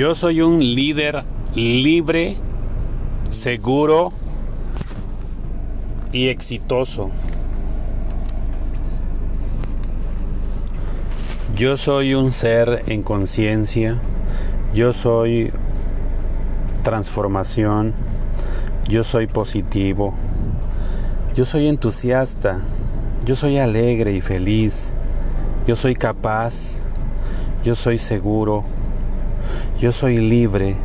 Yo soy un líder libre, seguro y exitoso. Yo soy un ser en conciencia. Yo soy transformación. Yo soy positivo. Yo soy entusiasta. Yo soy alegre y feliz. Yo soy capaz. Yo soy seguro. Yo soy libre.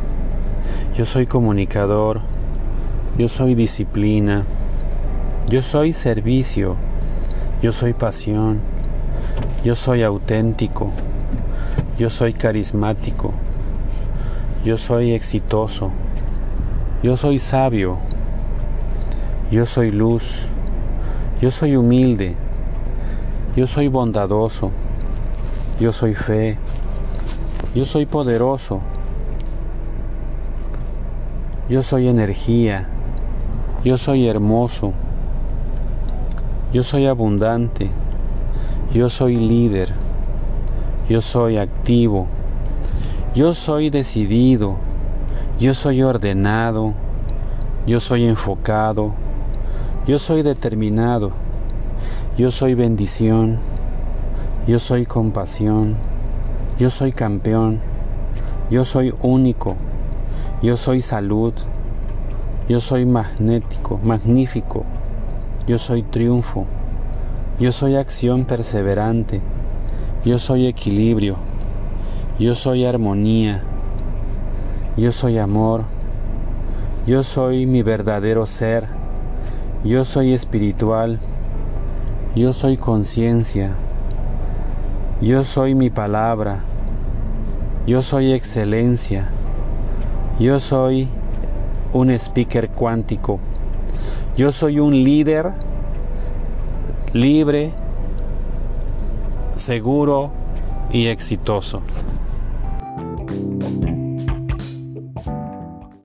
Yo soy comunicador. Yo soy disciplina. Yo soy servicio. Yo soy pasión. Yo soy auténtico. Yo soy carismático. Yo soy exitoso. Yo soy sabio. Yo soy luz. Yo soy humilde. Yo soy bondadoso. Yo soy fe. Yo soy poderoso. Yo soy energía. Yo soy hermoso. Yo soy abundante. Yo soy líder. Yo soy activo. Yo soy decidido. Yo soy ordenado. Yo soy enfocado. Yo soy determinado. Yo soy bendición. Yo soy compasión. Yo soy campeón. Yo soy único. Yo soy salud. Yo soy magnético, magnífico. Yo soy triunfo. Yo soy acción perseverante. Yo soy equilibrio. Yo soy armonía. Yo soy amor. Yo soy mi verdadero ser. Yo soy espiritual. Yo soy conciencia. Yo soy mi palabra. Yo soy excelencia. Yo soy un speaker cuántico. Yo soy un líder libre, seguro y exitoso.